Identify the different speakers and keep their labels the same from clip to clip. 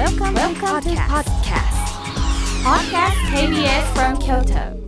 Speaker 1: Welcome, Welcome to podcast. Podcast KBS from Kyoto.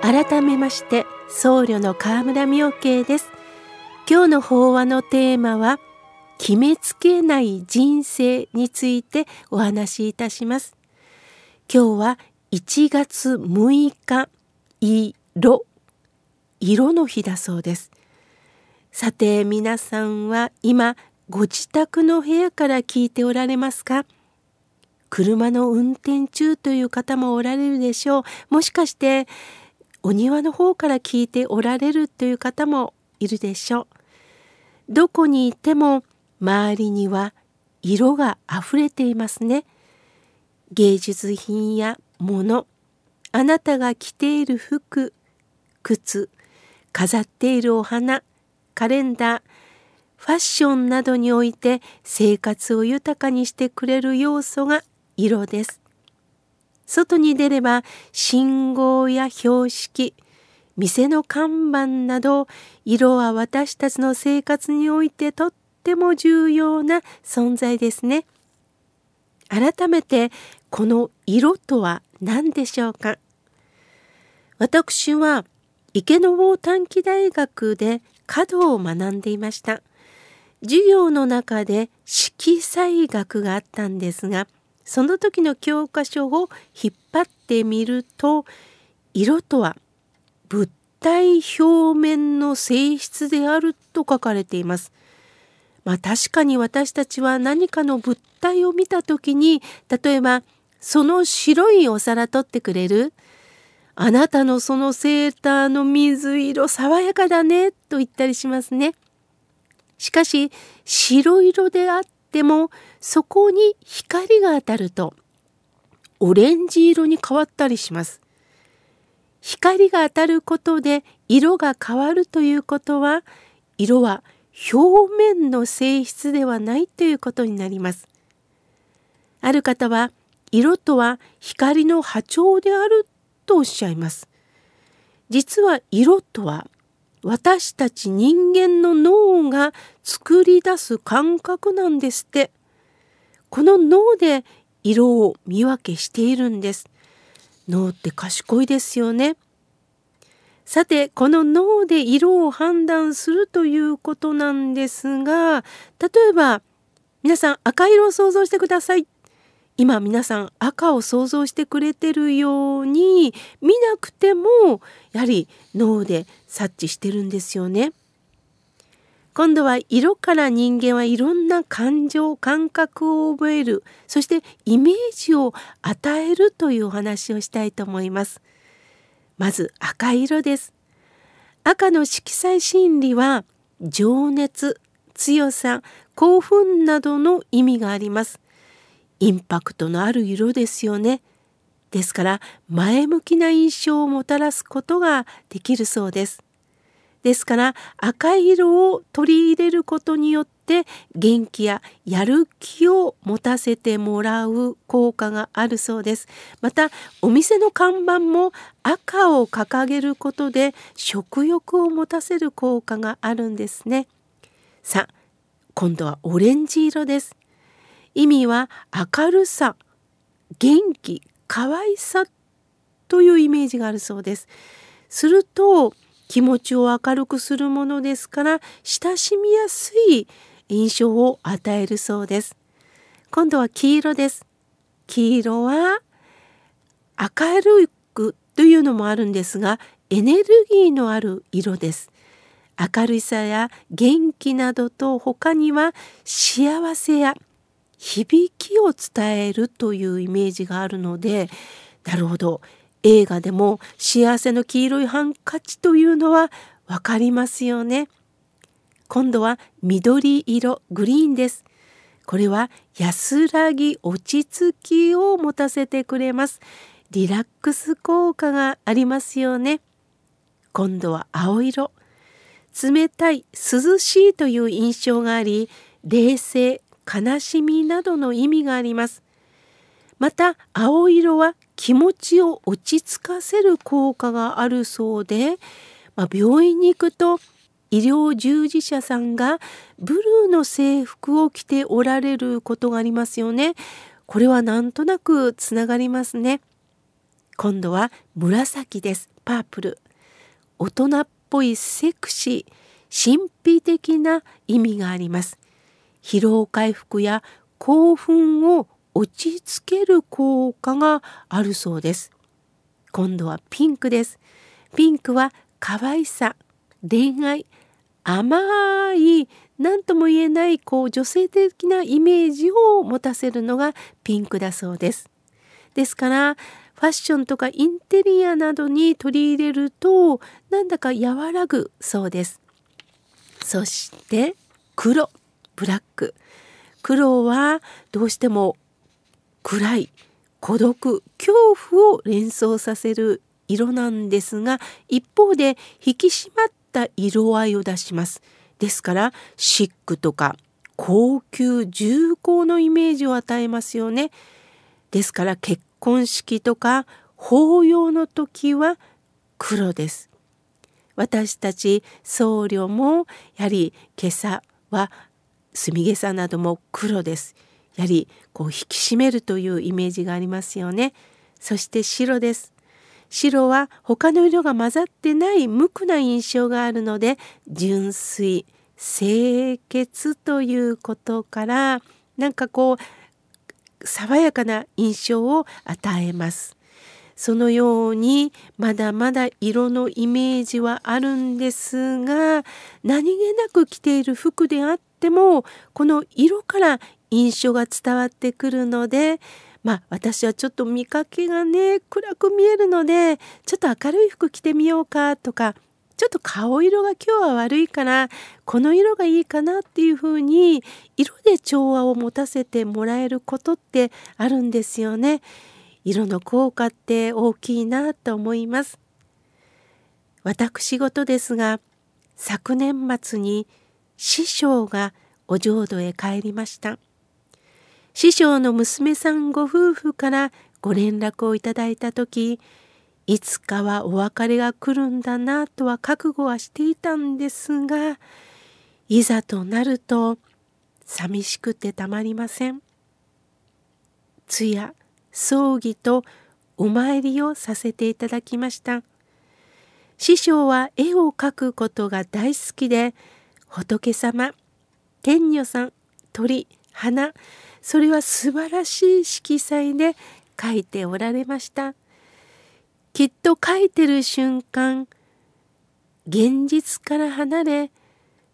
Speaker 2: 改めまして僧侶の河村明慶です今日の法話のテーマは決めつけない人生についてお話しいたします今日は1月6日色色の日だそうです。さて皆さんは今ご自宅の部屋から聞いておられますか？車の運転中という方もおられるでしょう。もしかしてお庭の方から聞いておられるという方もいるでしょう。どこにいても周りには色があふれていますね。芸術品や物あなたが着ている服靴飾っているお花カレンダーファッションなどにおいて生活を豊かにしてくれる要素が色です。外に出れば信号や標識店の看板など色は私たちの生活においてとっても重要な存在ですね。改めてこの色とは何でしょうか？私は池坊短期大学で華道を学んでいました。授業の中で色彩学があったんですが、その時の教科書を引っ張ってみると、色とは物体表面の性質であると書かれています。まあ確かに私たちは何かの物体を見た時に、例えばその白いお皿取ってくれるあなたのそのセーターの水色爽やかだねと言ったりしますね。しかし白色であってもそこに光が当たるとオレンジ色に変わったりします。光が当たることで色が変わるということは色は表面の性質ではないということになります。ある方は色とは光の波長であるとおっしゃいます。実は色とは私たち人間の脳が作り出す感覚なんですって。この脳で色を見分けしているんです。脳って賢いですよね。さて、この脳で色を判断するということなんですが、例えば、皆さん赤色を想像してください。今皆さん赤を想像してくれてるように見なくてもやはり脳で察知してるんですよね。今度は色から人間はいろんな感情感覚を覚えるそしてイメージを与えるというお話をしたいと思います。まず赤色です。赤の色彩心理は情熱強さ興奮などの意味があります。インパクトのある色ですよね。ですから前向きな印象をもたらすことができるそうです。ですから赤い色を取り入れることによって元気ややる気を持たせてもらう効果があるそうです。またお店の看板も赤を掲げることで食欲を持たせる効果があるんですね。さあ今度はオレンジ色です。意味は明るさ元気可愛さというイメージがあるそうです。すると気持ちを明るくするものですから親しみやすい印象を与えるそうです。今度は黄色です。黄色は明るくというのもあるんですがエネルギーのある色です。明るさや元気などと他には幸せや響きを伝えるというイメージがあるのでなるほど映画でも幸せの黄色いハンカチというのは分かりますよね。今度は緑色グリーンです。これは安らぎ落ち着きを持たせてくれます。リラックス効果がありますよね。今度は青色。冷たい涼しいという印象があり冷静悲しみなどの意味があります。また青色は気持ちを落ち着かせる効果があるそうでまあ、病院に行くと医療従事者さんがブルーの制服を着ておられることがありますよね。これはなんとなくつながりますね。今度は紫です。パープル。大人っぽいセクシー、神秘的な意味があります。疲労回復や興奮を落ち着ける効果があるそうです。今度はピンクです。ピンクは可愛さ、恋愛、甘い、何とも言えないこう女性的なイメージを持たせるのがピンクだそうです。ですからファッションとかインテリアなどに取り入れるとなんだか和らぐそうです。そして黒ブラック黒はどうしても暗い孤独恐怖を連想させる色なんですが一方で引き締まった色合いを出します。ですからシックとか高級重厚のイメージを与えますよね。ですから結婚式とか法要の時は黒です。私たち僧侶もやはり今朝は墨毛さなども黒です。やはりこう引き締めるというイメージがありますよね。そして白です。白は他の色が混ざってない無垢な印象があるので純粋清潔ということからなんかこう爽やかな印象を与えます。そのようにまだまだ色のイメージはあるんですが何気なく着ている服であってもこの色から印象が伝わってくるのでまあ私はちょっと見かけがね暗く見えるのでちょっと明るい服着てみようかとかちょっと顔色が今日は悪いからこの色がいいかなっていうふうに色で調和を持たせてもらえることってあるんですよね。色の効果って大きいなと思います。私事ですが昨年末に師匠がお浄土へ帰りました。師匠の娘さんご夫婦からご連絡をいただいた時いつかはお別れが来るんだなとは覚悟はしていたんですがいざとなると寂しくてたまりません。通夜葬儀とお参りをさせていただきました。師匠は絵を描くことが大好きで仏様天女さん鳥花それは素晴らしい色彩で書いておられました。きっと書いてる瞬間現実から離れ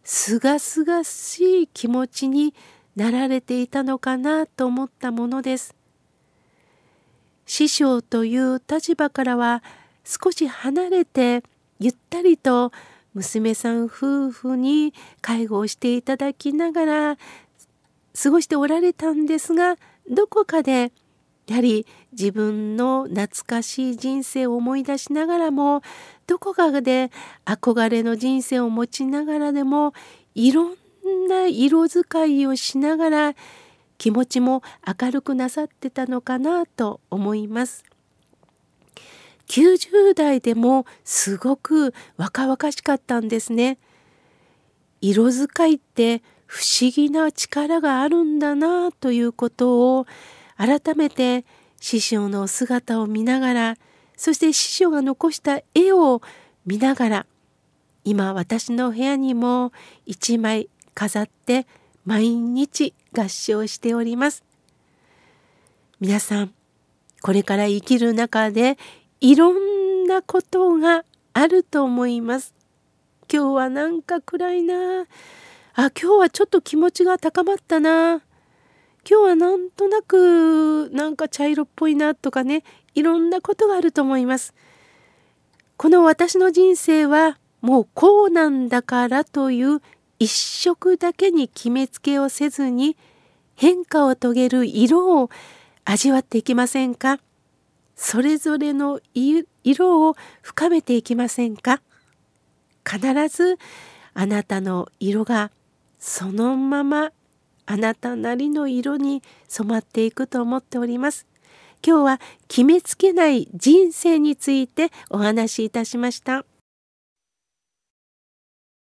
Speaker 2: すがすがしい気持ちになられていたのかなと思ったものです。師匠という立場からは少し離れてゆったりと娘さん夫婦に介護をしていただきながら過ごしておられたんですがどこかでやはり自分の懐かしい人生を思い出しながらもどこかで憧れの人生を持ちながらでもいろんな色使いをしながら気持ちも明るくなさってたのかなと思います。90代でもすごく若々しかったんですね。色使いって不思議な力があるんだなということを改めて師匠の姿を見ながらそして師匠が残した絵を見ながら今私の部屋にも一枚飾って毎日合唱しております。皆さんこれから生きる中でいろんなことがあると思います。今日はなんか暗いなあ今日はちょっと気持ちが高まったな今日はなんとなくなんか茶色っぽいなとかねいろんなことがあると思います。この私の人生はもうこうなんだからという一色だけに決めつけをせずに変化を遂げる色を味わっていきませんか？それぞれの色を深めていきませんか？必ずあなたの色がそのままあなたなりの色に染まっていくと思っております。今日は決めつけない人生についてお話しいたしました。